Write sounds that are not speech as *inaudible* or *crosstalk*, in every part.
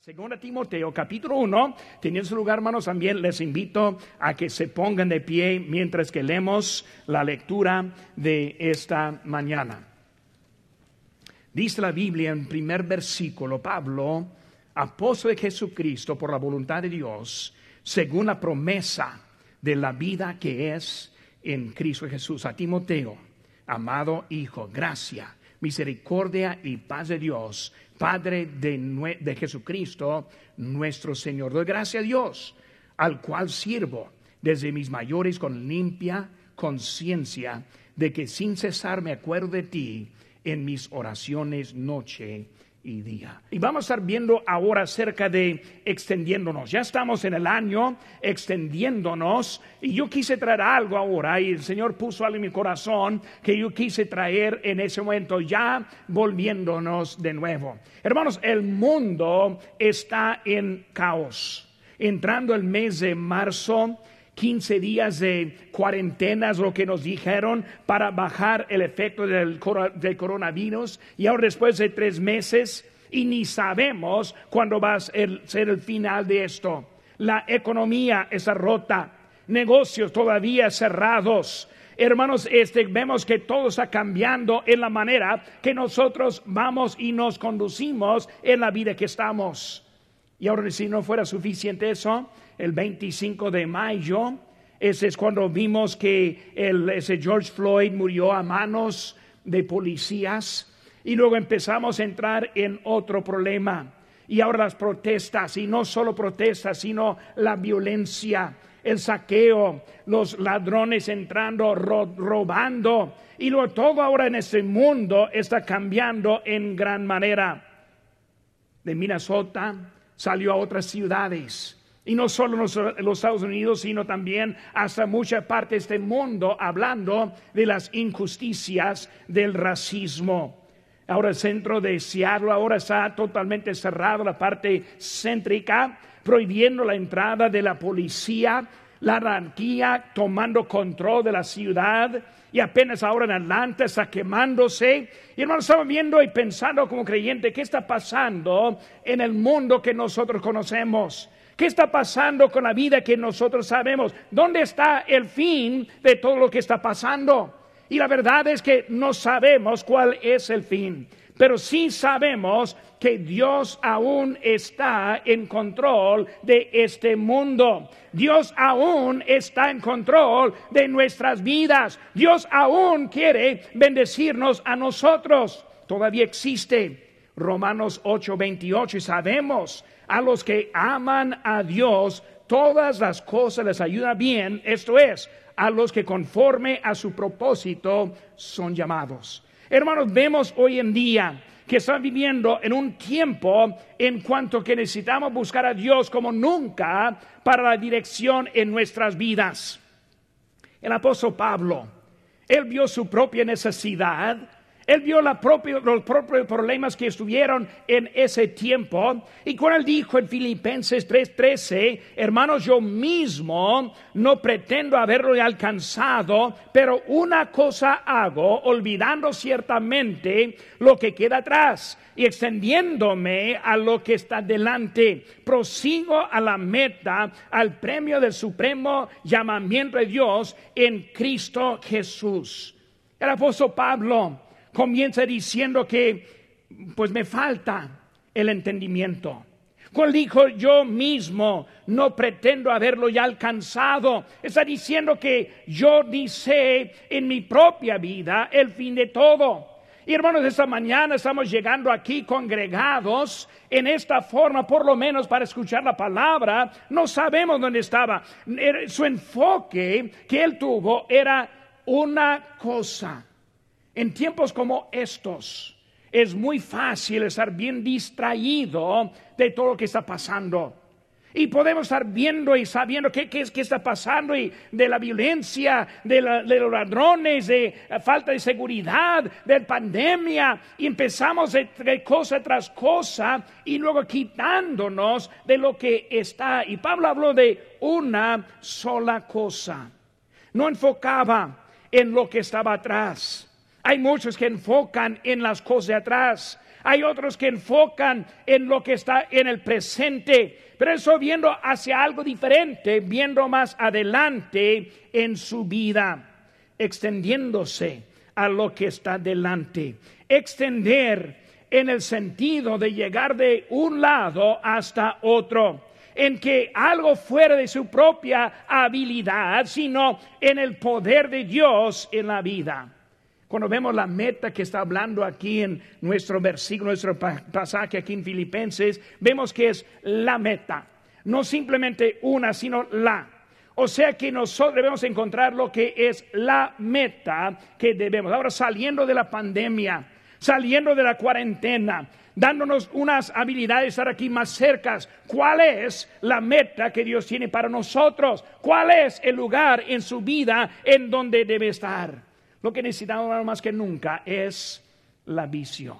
Segunda Timoteo, capítulo 1, teniendo su lugar, hermanos, también les invito a que se pongan de pie mientras que leemos la lectura de esta mañana. Dice la Biblia en primer versículo, Pablo, apóstol de Jesucristo por la voluntad de Dios, según la promesa de la vida que es en Cristo Jesús. A Timoteo, amado Hijo, gracia, misericordia y paz de Dios Padre de, Jesucristo, nuestro Señor. Doy gracias a Dios, al cual sirvo desde mis mayores con limpia conciencia de que sin cesar me acuerdo de ti en mis oraciones noche y día. Y vamos a estar viendo ahora acerca de extendiéndonos. Ya estamos en el año extendiéndonos y yo quise traer algo ahora y el Señor puso algo en mi corazón que yo quise traer en ese momento ya volviéndonos de nuevo. Hermanos, el mundo está en caos. Entrando el mes de marzo, 15 días de cuarentena es lo que nos dijeron para bajar el efecto del, coronavirus y ahora después de tres meses y ni sabemos cuándo va a ser el final de esto. La economía está rota, negocios todavía cerrados. Hermanos, este, vemos que todo está cambiando en la manera que nosotros vamos y nos conducimos en la vida que estamos. Y ahora si no fuera suficiente eso, el 25 de mayo, ese es cuando vimos que el, ese George Floyd murió a manos de policías y luego empezamos a entrar en otro problema. Y ahora las protestas, y no solo protestas, sino la violencia, el saqueo, los ladrones entrando, robando. Y luego todo ahora en este mundo está cambiando en gran manera. De Minnesota salió a otras ciudades y no solo en los, Estados Unidos, sino también hasta mucha parte de este mundo, hablando de las injusticias del racismo. Ahora el centro de Seattle ahora está totalmente cerrado, la parte céntrica, prohibiendo la entrada de la policía, la anarquía tomando control de la ciudad y apenas ahora en Atlanta está quemándose. Y hermanos, estamos viendo y pensando como creyente qué está pasando en el mundo que nosotros conocemos. ¿Qué está pasando con la vida que nosotros sabemos? ¿Dónde está el fin de todo lo que está pasando? Y la verdad es que no sabemos cuál es el fin, pero sí sabemos que Dios aún está en control de este mundo. Dios aún está en control de nuestras vidas. Dios aún quiere bendecirnos a nosotros. Todavía existe Romanos 8:28 y sabemos a los que aman a Dios, todas las cosas les ayudan bien, esto es, a los que conforme a su propósito son llamados. Hermanos, vemos hoy en día que están viviendo en un tiempo en cuanto que necesitamos buscar a Dios como nunca para la dirección en nuestras vidas. El apóstol Pablo, él vio su propia necesidad él vio los propios problemas que estuvieron en ese tiempo. Y cuando él dijo en Filipenses 3:13, hermanos, yo mismo no pretendo haberlo alcanzado, pero una cosa hago, olvidando ciertamente lo que queda atrás y extendiéndome a lo que está delante. Prosigo a la meta, al premio del supremo llamamiento de Dios en Cristo Jesús. El apóstol Pablo comienza diciendo que pues me falta el entendimiento. Cuando dijo yo mismo no pretendo haberlo ya alcanzado, está diciendo que yo dice en mi propia vida el fin de todo. Y hermanos, esta mañana estamos llegando aquí congregados en esta forma, por lo menos para escuchar la palabra. No sabemos dónde estaba. Su enfoque que él tuvo era una cosa en tiempos como estos es muy fácil estar bien distraído de todo lo que está pasando. Y podemos estar viendo y sabiendo qué, qué, qué está pasando y de la violencia, de, los ladrones, de falta de seguridad, de pandemia. Y empezamos de, de, cosa tras cosa y luego quitándonos de lo que está. Y Pablo habló de una sola cosa. No enfocaba en lo que estaba atrás hay muchos que enfocan en las cosas de atrás. Hay otros que enfocan en lo que está en el presente, pero eso viendo hacia algo diferente, viendo más adelante en su vida, extendiéndose a lo que está delante. Extender en el sentido de llegar de un lado hasta otro en que algo fuera de su propia habilidad, sino en el poder de Dios en la vida. Cuando vemos la meta que está hablando aquí en nuestro versículo, nuestro pasaje aquí en Filipenses, vemos que es la meta, no simplemente una, sino la. O sea que nosotros debemos encontrar lo que es la meta que debemos. Ahora saliendo de la pandemia, saliendo de la cuarentena, dándonos unas habilidades de estar aquí más cercas. ¿Cuál es la meta que Dios tiene para nosotros? ¿Cuál es el lugar en su vida en donde debe estar? Lo que necesitamos más que nunca es la visión.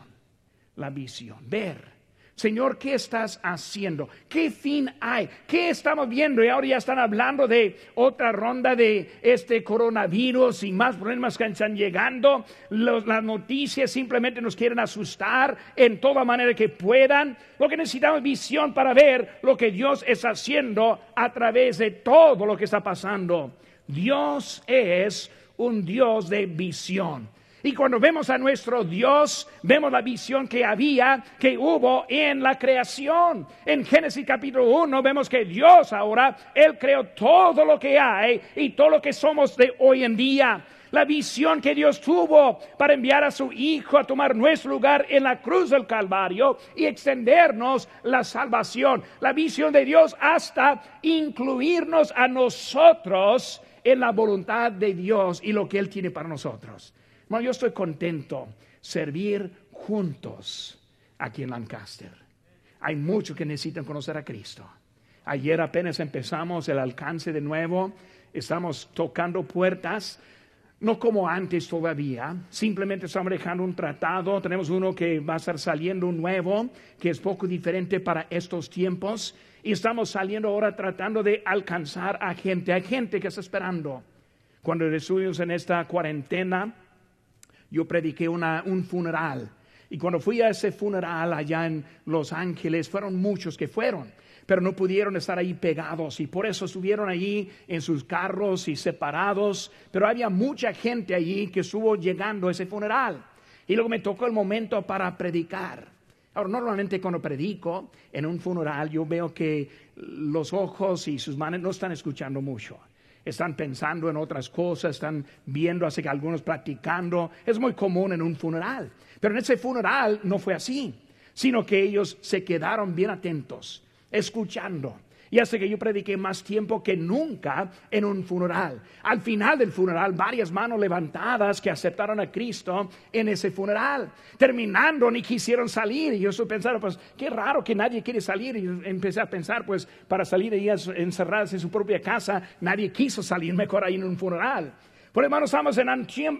La visión. Ver. Señor, ¿qué estás haciendo? ¿Qué fin hay? ¿Qué estamos viendo? Y ahora ya están hablando de otra ronda de este coronavirus y más problemas que están llegando. las noticias simplemente nos quieren asustar en toda manera que puedan. Lo que necesitamos es visión para ver lo que Dios está haciendo a través de todo lo que está pasando. Dios es un Dios de visión. Y cuando vemos a nuestro Dios, vemos la visión que había, que hubo en la creación. En Génesis capítulo 1 vemos que Dios ahora, Él creó todo lo que hay y todo lo que somos de hoy en día. La visión que Dios tuvo para enviar a su Hijo a tomar nuestro lugar en la cruz del Calvario y extendernos la salvación. La visión de Dios hasta incluirnos a nosotros en la voluntad de Dios y lo que Él tiene para nosotros. Bueno, yo estoy contento servir juntos aquí en Lancaster. Hay muchos que necesitan conocer a Cristo. Ayer apenas empezamos el alcance de nuevo, estamos tocando puertas, no como antes todavía, simplemente estamos dejando un tratado, tenemos uno que va a estar saliendo nuevo, que es poco diferente para estos tiempos, y estamos saliendo ahora tratando de alcanzar a gente. Hay gente que está esperando. Cuando estuvimos en esta cuarentena, yo prediqué un funeral. Y cuando fui a ese funeral allá en Los Ángeles, fueron muchos que fueron, pero no pudieron estar ahí pegados y por eso estuvieron allí en sus carros y separados. Pero había mucha gente allí que estuvo llegando a ese funeral. Y luego me tocó el momento para predicar. Ahora, normalmente cuando predico en un funeral, yo veo que los ojos y sus manos no están escuchando mucho. Están pensando en otras cosas, están viendo, así que algunos practicando. Es muy común en un funeral. Pero en ese funeral no fue así, sino que ellos se quedaron bien atentos, escuchando y hace que yo prediqué más tiempo que nunca en un funeral. Al final del funeral, varias manos levantadas que aceptaron a Cristo en ese funeral. Terminando, ni quisieron salir. Y yo pensando, pues, qué raro que nadie quiere salir. Y empecé a pensar, pues, para salir ellas encerradas en su propia casa, nadie quiso salir mejor ahí en un funeral. Por hermanos, estamos en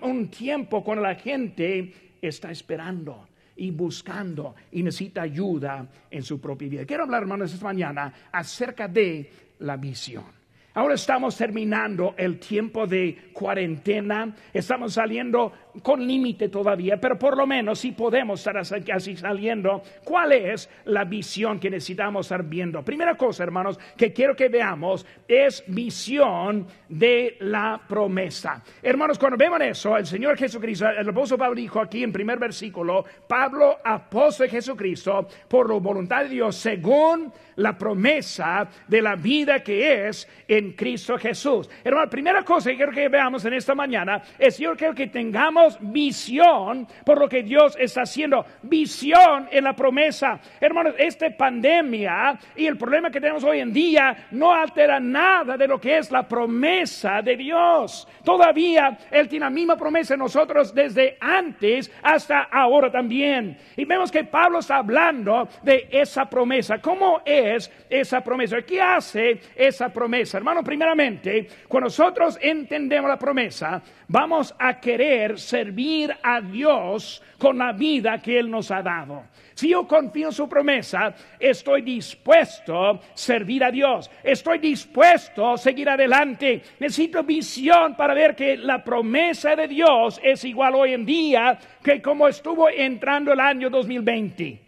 un tiempo cuando la gente está esperando y buscando y necesita ayuda en su propia vida. Quiero hablar, hermanos, esta mañana acerca de la visión. Ahora estamos terminando el tiempo de cuarentena, estamos saliendo con límite todavía, pero por lo menos si podemos estar así saliendo, ¿cuál es la visión que necesitamos estar viendo? Primera cosa, hermanos, que quiero que veamos es visión de la promesa. Hermanos, cuando vemos eso, el Señor Jesucristo, el apóstol Pablo dijo aquí en primer versículo, Pablo, apóstol de Jesucristo, por la voluntad de Dios, según la promesa de la vida que es en Cristo Jesús. Hermano, la primera cosa que quiero que veamos en esta mañana es yo quiero que tengamos visión por lo que Dios está haciendo, visión en la promesa. Hermanos, esta pandemia y el problema que tenemos hoy en día no altera nada de lo que es la promesa de Dios. Todavía Él tiene la misma promesa en nosotros desde antes hasta ahora también. Y vemos que Pablo está hablando de esa promesa. ¿Cómo es? esa promesa. ¿Qué hace esa promesa? Hermano, primeramente, cuando nosotros entendemos la promesa, vamos a querer servir a Dios con la vida que Él nos ha dado. Si yo confío en su promesa, estoy dispuesto a servir a Dios. Estoy dispuesto a seguir adelante. Necesito visión para ver que la promesa de Dios es igual hoy en día que como estuvo entrando el año 2020.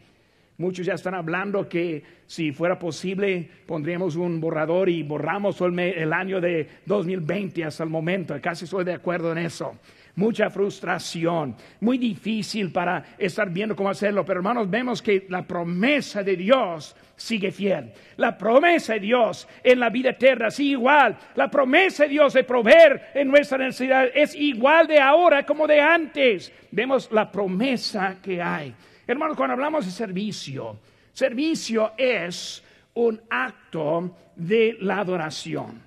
Muchos ya están hablando que si fuera posible pondríamos un borrador y borramos el, año de 2020 hasta el momento. Casi estoy de acuerdo en eso mucha frustración, muy difícil para estar viendo cómo hacerlo. Pero hermanos, vemos que la promesa de Dios sigue fiel. La promesa de Dios en la vida eterna sigue igual. La promesa de Dios de proveer en nuestra necesidad es igual de ahora como de antes. Vemos la promesa que hay. Hermanos, cuando hablamos de servicio, servicio es un acto de la adoración.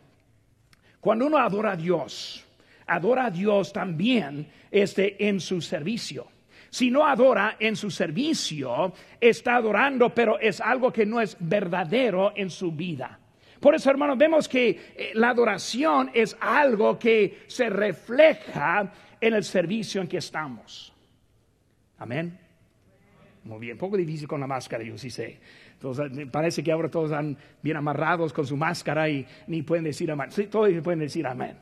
Cuando uno adora a Dios, adora a Dios también este, en su servicio. Si no adora en su servicio, está adorando, pero es algo que no es verdadero en su vida. Por eso, hermanos, vemos que eh, la adoración es algo que se refleja en el servicio en que estamos. Amén. Muy bien, poco difícil con la máscara, yo sí sé. Entonces, parece que ahora todos están bien amarrados con su máscara y ni pueden decir amén. Sí, todos pueden decir amén.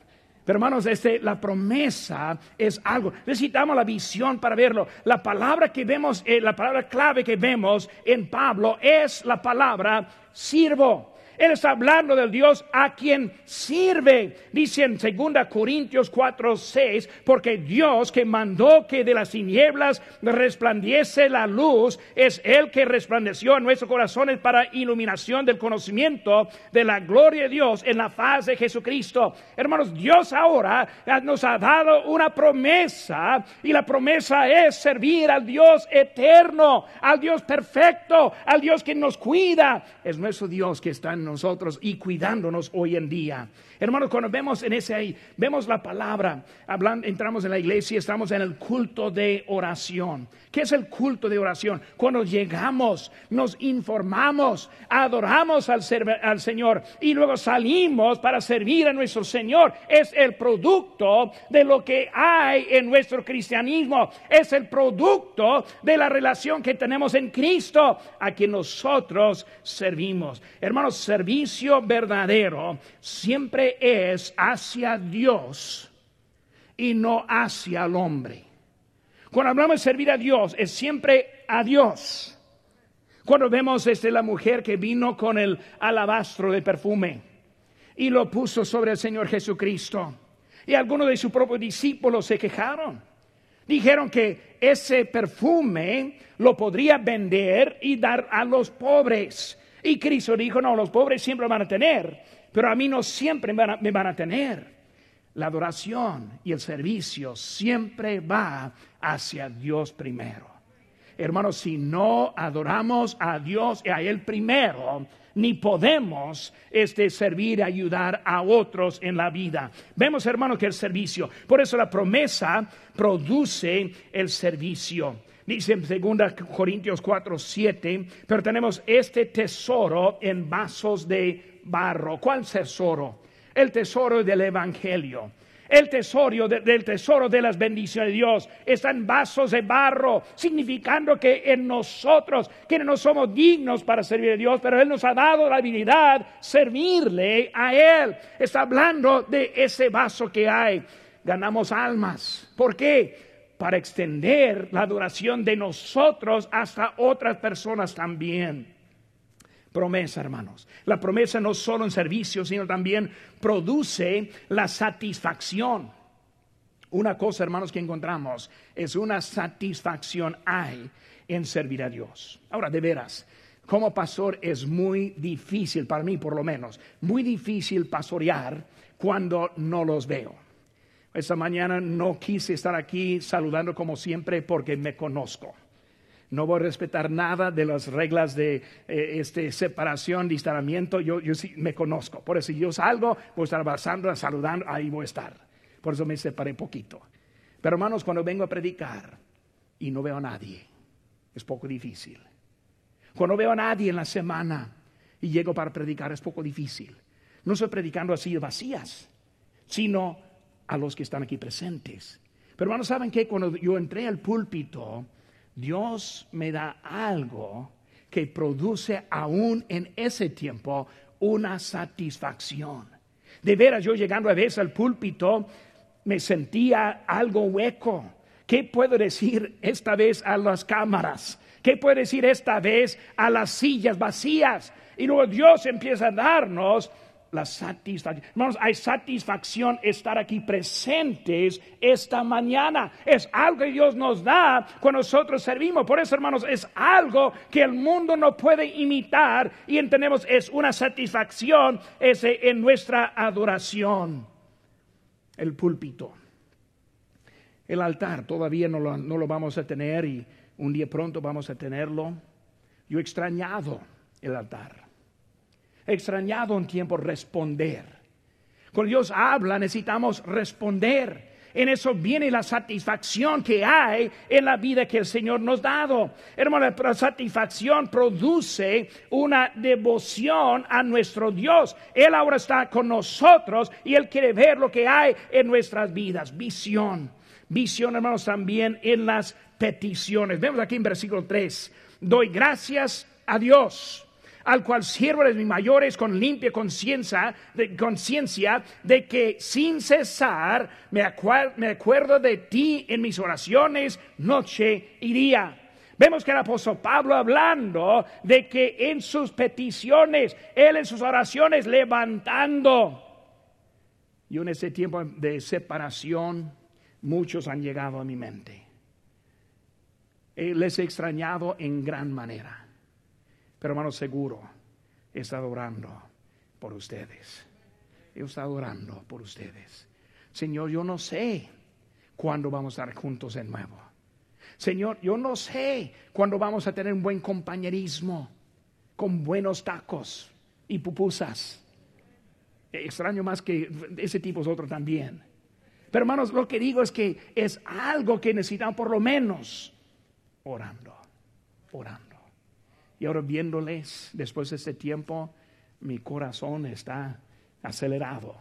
Pero hermanos, este, la promesa es algo. Necesitamos la visión para verlo. La palabra que vemos, eh, la palabra clave que vemos en Pablo es la palabra sirvo. Está hablando del Dios a quien sirve. Dice en 2 Corintios 4, 6, porque Dios que mandó que de las tinieblas resplandiese la luz, es el que resplandeció en nuestros corazones para iluminación del conocimiento de la gloria de Dios en la faz de Jesucristo. Hermanos, Dios ahora nos ha dado una promesa y la promesa es servir al Dios eterno, al Dios perfecto, al Dios que nos cuida. Es nuestro Dios que está en nosotros y cuidándonos hoy en día. Hermanos, cuando vemos en ese ahí, vemos la palabra, hablando, entramos en la iglesia, estamos en el culto de oración. ¿Qué es el culto de oración? Cuando llegamos, nos informamos, adoramos al, al Señor y luego salimos para servir a nuestro Señor. Es el producto de lo que hay en nuestro cristianismo. Es el producto de la relación que tenemos en Cristo, a quien nosotros servimos. Hermanos, servicio verdadero siempre es hacia Dios y no hacia el hombre. Cuando hablamos de servir a Dios, es siempre a Dios. Cuando vemos desde la mujer que vino con el alabastro de perfume y lo puso sobre el Señor Jesucristo, y algunos de sus propios discípulos se quejaron. Dijeron que ese perfume lo podría vender y dar a los pobres. Y Cristo dijo, no, los pobres siempre van a tener, pero a mí no siempre me van a tener. La adoración y el servicio siempre va hacia Dios primero. Hermanos, si no adoramos a Dios y a Él primero, ni podemos este, servir y ayudar a otros en la vida. Vemos, hermanos, que el servicio, por eso la promesa produce el servicio. Dice en 2 Corintios 4, 7, pero tenemos este tesoro en vasos de barro. ¿Cuál tesoro? El tesoro del Evangelio. El tesoro del tesoro de las bendiciones de Dios está en vasos de barro, significando que en nosotros, que no somos dignos para servir a Dios, pero Él nos ha dado la habilidad servirle a Él. Está hablando de ese vaso que hay. Ganamos almas. ¿Por qué? Para extender la adoración de nosotros hasta otras personas también promesa, hermanos. La promesa no solo en servicio, sino también produce la satisfacción. Una cosa, hermanos, que encontramos es una satisfacción hay en servir a Dios. Ahora, de veras, como pastor es muy difícil, para mí por lo menos, muy difícil pastorear cuando no los veo. Esta mañana no quise estar aquí saludando como siempre porque me conozco no voy a respetar nada de las reglas de eh, este, separación, distanciamiento. Yo, yo sí me conozco. Por eso yo salgo, voy a estar abrazando, saludando, ahí voy a estar. Por eso me separé poquito. Pero hermanos, cuando vengo a predicar y no veo a nadie, es poco difícil. Cuando veo a nadie en la semana y llego para predicar, es poco difícil. No estoy predicando así vacías, sino a los que están aquí presentes Pero hermanos, ¿saben que Cuando yo entré al púlpito, Dios me da algo que produce aún en ese tiempo una satisfacción. De veras, yo llegando a veces al púlpito, me sentía algo hueco. ¿Qué puedo decir esta vez a las cámaras? ¿Qué puedo decir esta vez a las sillas vacías? Y luego Dios empieza a darnos la satisfacción. Hermanos, hay satisfacción estar aquí presentes esta mañana. Es algo que Dios nos da cuando nosotros servimos. Por eso, hermanos, es algo que el mundo no puede imitar y entendemos es una satisfacción ese en nuestra adoración. El púlpito. El altar todavía no lo, no lo vamos a tener y un día pronto vamos a tenerlo. Yo he extrañado el altar extrañado un tiempo responder. Cuando Dios habla necesitamos responder. En eso viene la satisfacción que hay en la vida que el Señor nos ha dado. Hermano, la satisfacción produce una devoción a nuestro Dios. Él ahora está con nosotros y Él quiere ver lo que hay en nuestras vidas. Visión. Visión, hermanos, también en las peticiones. Vemos aquí en versículo 3. Doy gracias a Dios al cual sirvo de mis mayores con limpia conciencia de, conciencia de que sin cesar me, me acuerdo de ti en mis oraciones noche y día. Vemos que el apóstol Pablo hablando de que en sus peticiones, él en sus oraciones levantando. Y en ese tiempo de separación, muchos han llegado a mi mente. Eh, les he extrañado en gran manera. Pero hermano, seguro, estado orando por ustedes. He estado orando por ustedes. Señor, yo no sé cuándo vamos a estar juntos de nuevo. Señor, yo no sé cuándo vamos a tener un buen compañerismo con buenos tacos y pupusas. Extraño más que ese tipo es otro también. Pero hermanos, lo que digo es que es algo que necesitamos por lo menos orando, orando. Y ahora viéndoles después de ese tiempo, mi corazón está acelerado.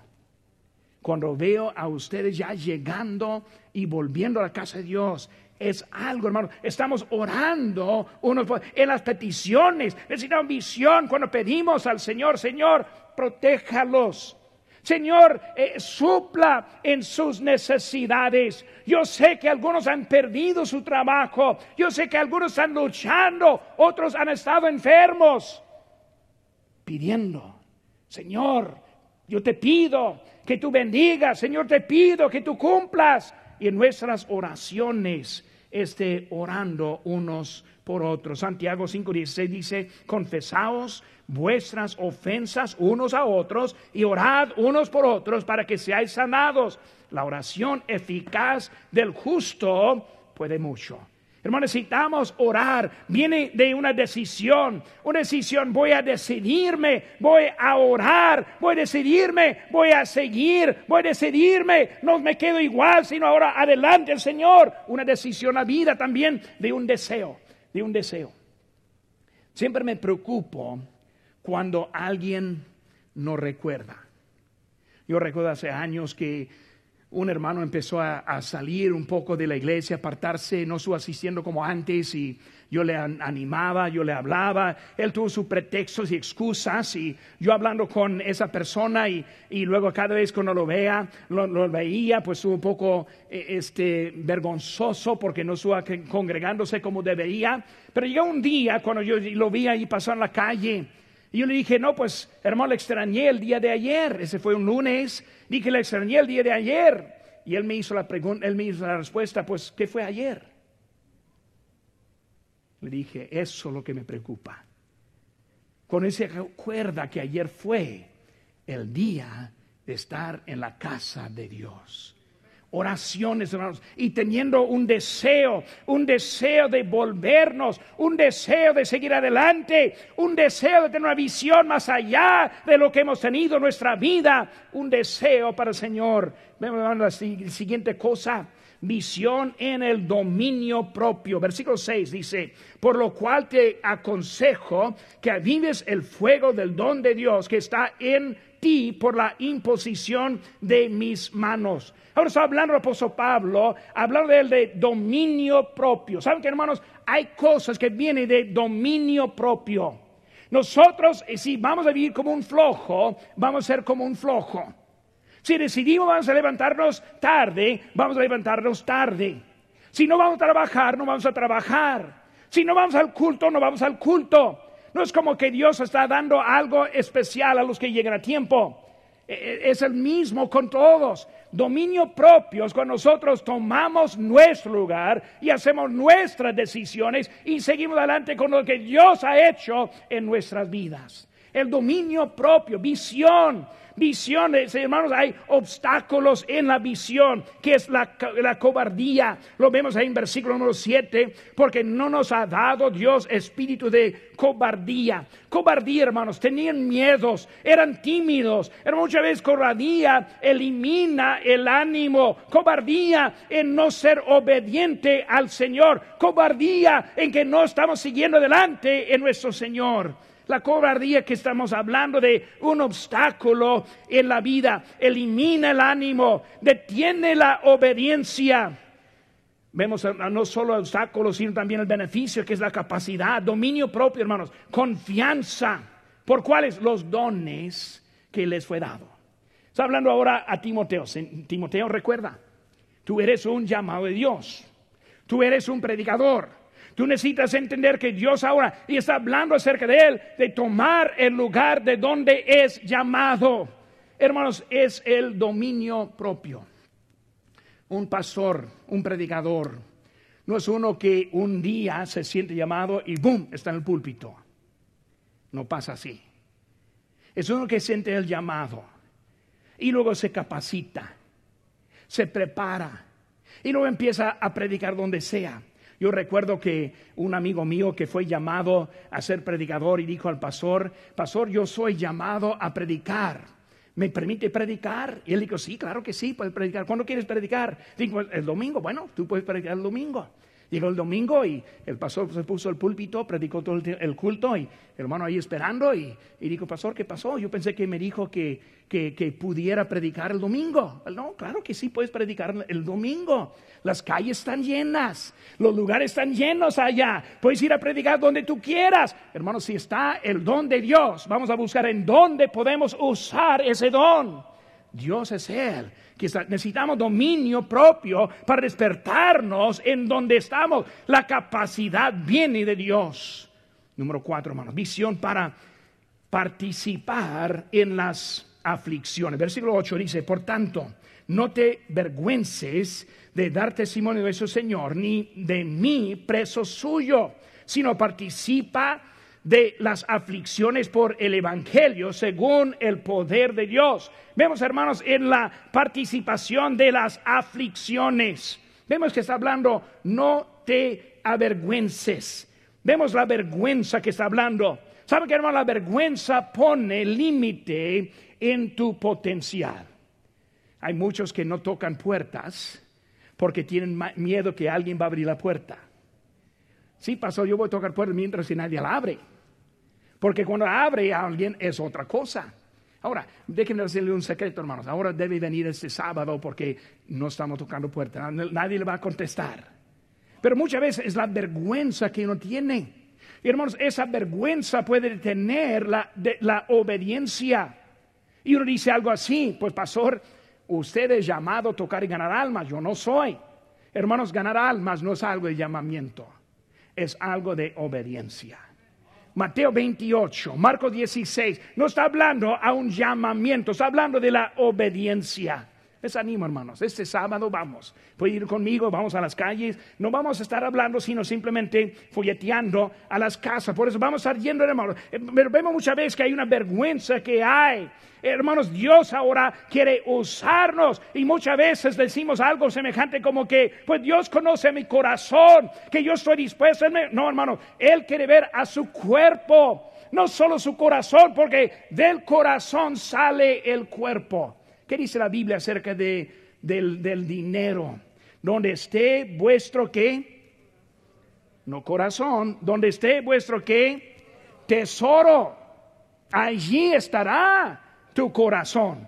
Cuando veo a ustedes ya llegando y volviendo a la casa de Dios, es algo, hermano. Estamos orando unos en las peticiones. Necesitamos visión cuando pedimos al Señor, Señor, protéjalos Señor, eh, supla en sus necesidades. Yo sé que algunos han perdido su trabajo. Yo sé que algunos están luchando. Otros han estado enfermos. Pidiendo, Señor, yo te pido que tú bendigas. Señor, te pido que tú cumplas. Y en nuestras oraciones esté orando unos por otros. Santiago 5:16 dice, confesaos vuestras ofensas unos a otros y orad unos por otros para que seáis sanados. La oración eficaz del justo puede mucho. Hermanos, necesitamos orar. Viene de una decisión. Una decisión. Voy a decidirme. Voy a orar. Voy a decidirme. Voy a seguir. Voy a decidirme. No me quedo igual, sino ahora adelante el Señor. Una decisión a vida también de un deseo. De un deseo. Siempre me preocupo cuando alguien no recuerda. Yo recuerdo hace años que un hermano empezó a, salir un poco de la iglesia, apartarse, no estuvo asistiendo como antes y yo le animaba, yo le hablaba, él tuvo sus pretextos y excusas y yo hablando con esa persona y, luego cada vez que uno lo vea, lo, veía, pues estuvo un poco e, este, vergonzoso porque no estuvo congregándose como debería, pero llegó un día cuando yo lo vi ahí pasar en la calle, y yo le dije, no, pues hermano, le extrañé el día de ayer. Ese fue un lunes. Dije, le extrañé el día de ayer. Y él me hizo la pregunta, él me hizo la respuesta, pues, ¿qué fue ayer? Le dije, eso es lo que me preocupa. Con ese recuerda que ayer fue el día de estar en la casa de Dios oraciones, hermanos, y teniendo un deseo, un deseo de volvernos, un deseo de seguir adelante, un deseo de tener una visión más allá de lo que hemos tenido en nuestra vida, un deseo para el Señor. Vemos la siguiente cosa, visión en el dominio propio. Versículo 6 dice, por lo cual te aconsejo que avives el fuego del don de Dios que está en ti por la imposición de mis manos. Ahora está hablando el apóstol Pablo, hablando de de dominio propio. ¿Saben que hermanos? Hay cosas que vienen de dominio propio. Nosotros, eh, si vamos a vivir como un flojo, vamos a ser como un flojo. Si decidimos a levantarnos tarde, vamos a levantarnos tarde. Si no vamos a trabajar, no vamos a trabajar. Si no vamos al culto, no vamos al culto. No es como que Dios está dando algo especial a los que llegan a tiempo. E, e, es el mismo con todos. Dominio propio es cuando nosotros tomamos nuestro lugar y hacemos nuestras decisiones y seguimos adelante con lo que Dios ha hecho en nuestras vidas. El dominio propio, visión, visiones, hermanos, hay obstáculos en la visión, que es la, cobardía. Lo vemos ahí en versículo número 7, porque no nos ha dado Dios espíritu de cobardía. Cobardía, hermanos, tenían miedos, eran tímidos. Muchas veces cobardía elimina el ánimo. Cobardía en no ser obediente al Señor. Cobardía en que no estamos siguiendo adelante en nuestro Señor. La cobardía que estamos hablando de un obstáculo en la vida, elimina el ánimo, detiene la obediencia. Vemos no solo el obstáculo, sino también el beneficio, que es la capacidad, dominio propio, hermanos, confianza. ¿Por cuáles? Los dones que les fue dado. Está hablando ahora a Timoteo. Timoteo, recuerda, tú eres un llamado de Dios. Tú eres un predicador. Tú necesitas entender que Dios ahora y está hablando acerca de Él, de tomar el lugar de donde es llamado. Hermanos, es el dominio propio. Un pastor, un predicador, no es uno que un día se siente llamado y ¡boom! está en el púlpito. No pasa así. Es uno que siente el llamado y luego se capacita, se prepara y luego empieza a predicar donde sea. Yo recuerdo que un amigo mío que fue llamado a ser predicador y dijo al pastor, pastor, yo soy llamado a predicar. ¿Me permite predicar? Y él dijo, sí, claro que sí, puedes predicar. ¿Cuándo quieres predicar? Digo, el domingo. Bueno, tú puedes predicar el domingo. Llegó el domingo y el pastor se puso el púlpito, predicó todo el culto y el hermano ahí esperando y, dijo, pastor, ¿qué pasó? Yo pensé que me dijo que, que, que, pudiera predicar el domingo. No, claro que sí puedes predicar el domingo. Las calles están llenas, los lugares están llenos allá. Puedes ir a predicar donde tú quieras. Hermano, si está el don de Dios, vamos a buscar en dónde podemos usar ese don. Dios es Él necesitamos dominio propio para despertarnos en donde estamos. La capacidad viene de Dios. Número cuatro, hermanos, visión para participar en las aflicciones. Versículo 8 dice, por tanto, no te vergüences de dar testimonio de su Señor, ni de mí preso suyo, sino participa de las aflicciones por el Evangelio según el poder de Dios. Vemos, hermanos, en la participación de las aflicciones. Vemos que está hablando, no te avergüences. Vemos la vergüenza que está hablando. ¿Sabe que, hermano? La vergüenza pone límite en tu potencial. Hay muchos que no tocan puertas porque tienen miedo que alguien va a abrir la puerta. Sí, pasó, yo voy a tocar puertas mientras nadie la abre. Porque cuando abre a alguien es otra cosa. Ahora, déjenme decirle un secreto, hermanos. Ahora debe venir este sábado porque no estamos tocando puertas. Nadie le va a contestar. Pero muchas veces es la vergüenza que uno tiene. Y hermanos, esa vergüenza puede detener la, la obediencia. Y uno dice algo así, pues pastor, usted es llamado a tocar y ganar almas, yo no soy. Hermanos, ganar almas no es algo de llamamiento, es algo de obediencia. Mateo 28, Marcos 16, no está hablando a un llamamiento, está hablando de la obediencia. Les animo, hermanos. Este sábado vamos. Puede ir conmigo, vamos a las calles. No vamos a estar hablando, sino simplemente folleteando a las casas. Por eso vamos a estar yendo, hermanos. Eh, pero vemos muchas veces que hay una vergüenza que hay. Hermanos, Dios ahora quiere usarnos. Y muchas veces decimos algo semejante como que, pues Dios conoce mi corazón, que yo estoy dispuesto. No, hermanos, Él quiere ver a su cuerpo. No solo su corazón, porque del corazón sale el cuerpo. ¿Qué dice la Biblia acerca de, del, dinero? donde esté vuestro qué, no corazón, donde esté vuestro qué, tesoro, allí estará tu corazón.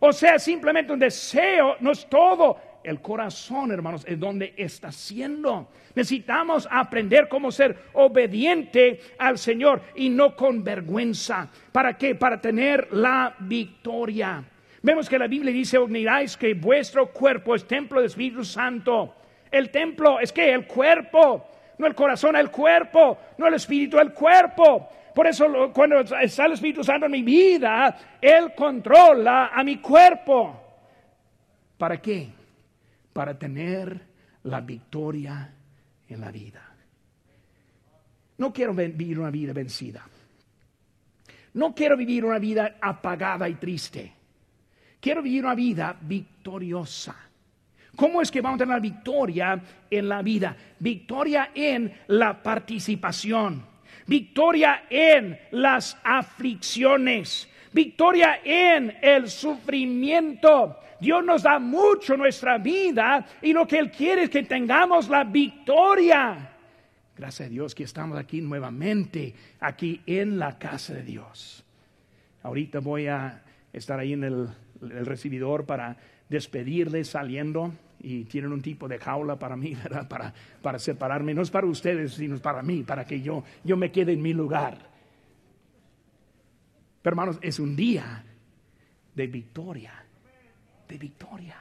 O sea, simplemente un deseo no es todo. El corazón, hermanos, es donde está siendo. Necesitamos aprender cómo ser obediente al Señor y no con vergüenza. ¿Para qué? Para tener la victoria. Vemos que la Biblia dice, miráis que vuestro cuerpo es templo del Espíritu Santo. El templo es que el cuerpo, no el corazón, el cuerpo, no el espíritu, el cuerpo. Por eso cuando está el Espíritu Santo en mi vida, Él controla a mi cuerpo. ¿Para qué? Para tener la victoria en la vida. No quiero vivir una vida vencida. No quiero vivir una vida apagada y triste. Quiero vivir una vida victoriosa. ¿Cómo es que vamos a tener victoria en la vida? Victoria en la participación victoria en las aflicciones, victoria en el sufrimiento. Dios nos da mucho nuestra vida y lo que Él quiere es que tengamos la victoria. Gracias a Dios que estamos aquí nuevamente, aquí en la casa de Dios. Ahorita voy a estar ahí en el, el recibidor para despedirles saliendo y tienen un tipo de jaula para mí. *laughs* Para, para separarme. No es para ustedes, sino para mí, para que yo, yo me quede en mi lugar. Pero hermanos, es un día de victoria, de victoria.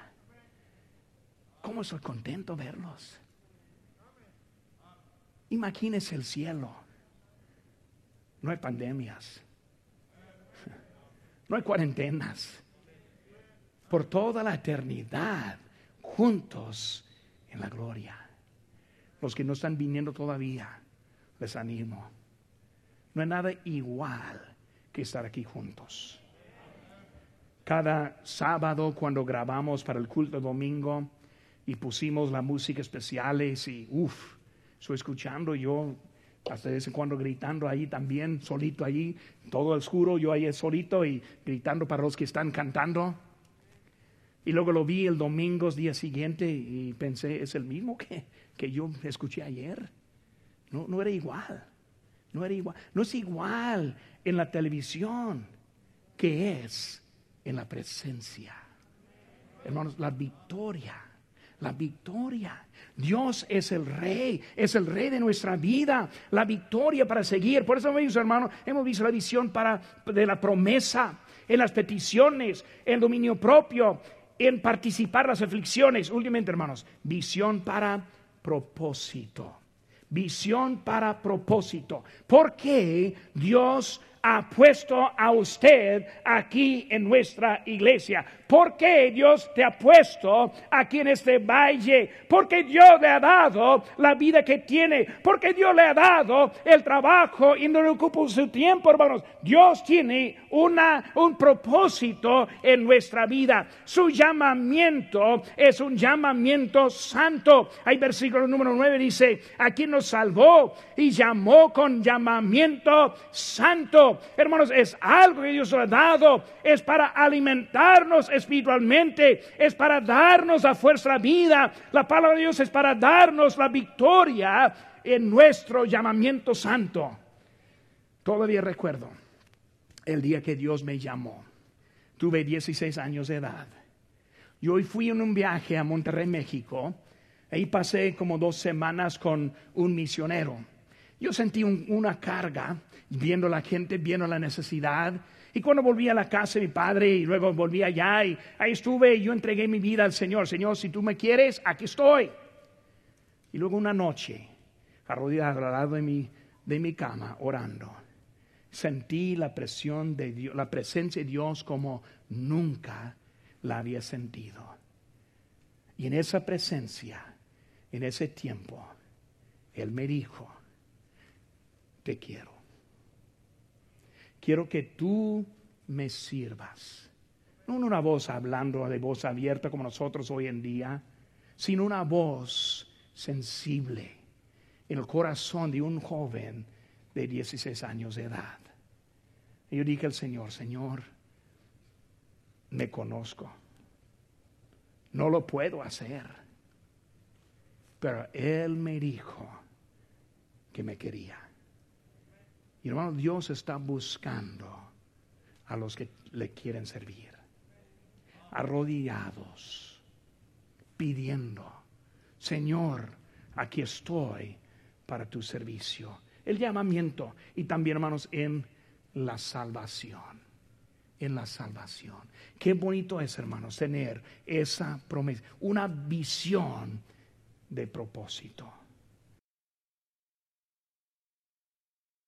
¿Cómo estoy contento verlos? Imagínense el cielo. No hay pandemias. *laughs* No hay cuarentenas. Por toda la eternidad juntos en la gloria. Los que no están viniendo todavía, les animo. No hay nada igual que estar aquí juntos. Cada sábado cuando grabamos para el culto domingo y pusimos la música especiales y uff, estoy escuchando yo hasta de vez en cuando gritando ahí también, solito ahí, todo oscuro, yo ahí solito y gritando para los que están cantando. Y luego lo vi el domingo, día siguiente, y pensé, es el mismo que, que yo escuché ayer. No, no era igual. No era igual. No es igual en la televisión que es en la presencia. Hermanos, la victoria. La victoria. Dios es el rey, es el rey de nuestra vida. La victoria para seguir. Por eso, mis hermanos, hemos visto la visión para, de la promesa, en las peticiones, en dominio propio, en participar las aflicciones. Últimamente, hermanos, visión para propósito. Visión para propósito. ¿Por qué Dios ha puesto a usted aquí en nuestra iglesia? ¿Por qué Dios te ha puesto aquí en este valle? Porque Dios le ha dado la vida que tiene. Porque Dios le ha dado el trabajo y no le ocupa su tiempo, hermanos. Dios tiene una, un propósito en nuestra vida. Su llamamiento es un llamamiento santo. Hay versículo número 9 dice, a quien nos salvó y llamó con llamamiento santo. Hermanos, es algo que Dios ha dado. Es para alimentarnos espiritualmente, es para darnos la fuerza, la vida. La palabra de Dios es para darnos la victoria en nuestro llamamiento santo. Todavía recuerdo el día que Dios me llamó. Tuve 16 años de edad. Yo fui en un viaje a Monterrey, México. Ahí pasé como dos semanas con un misionero. Yo sentí una carga viendo la gente, viendo la necesidad. Y cuando volví a la casa de mi padre y luego volví allá y ahí estuve y yo entregué mi vida al Señor. Señor, si tú me quieres, aquí estoy. Y luego una noche, arrodillado al lado de mi, de mi cama, orando, sentí la presión de Dios, la presencia de Dios como nunca la había sentido. Y en esa presencia, en ese tiempo, Él me dijo, te quiero quiero que tú me sirvas. No una voz hablando de voz abierta como nosotros hoy en día, sino una voz sensible en el corazón de un joven de 16 años de edad. Y yo dije al Señor, Señor, me conozco. No lo puedo hacer. pero Él me dijo que me quería. Y hermano, Dios está buscando a los que le quieren servir, arrodillados, pidiendo, Señor, aquí estoy para tu servicio. El llamamiento y también, hermanos, en la salvación. En la salvación. Qué bonito es, hermanos, tener esa promesa, una visión de propósito.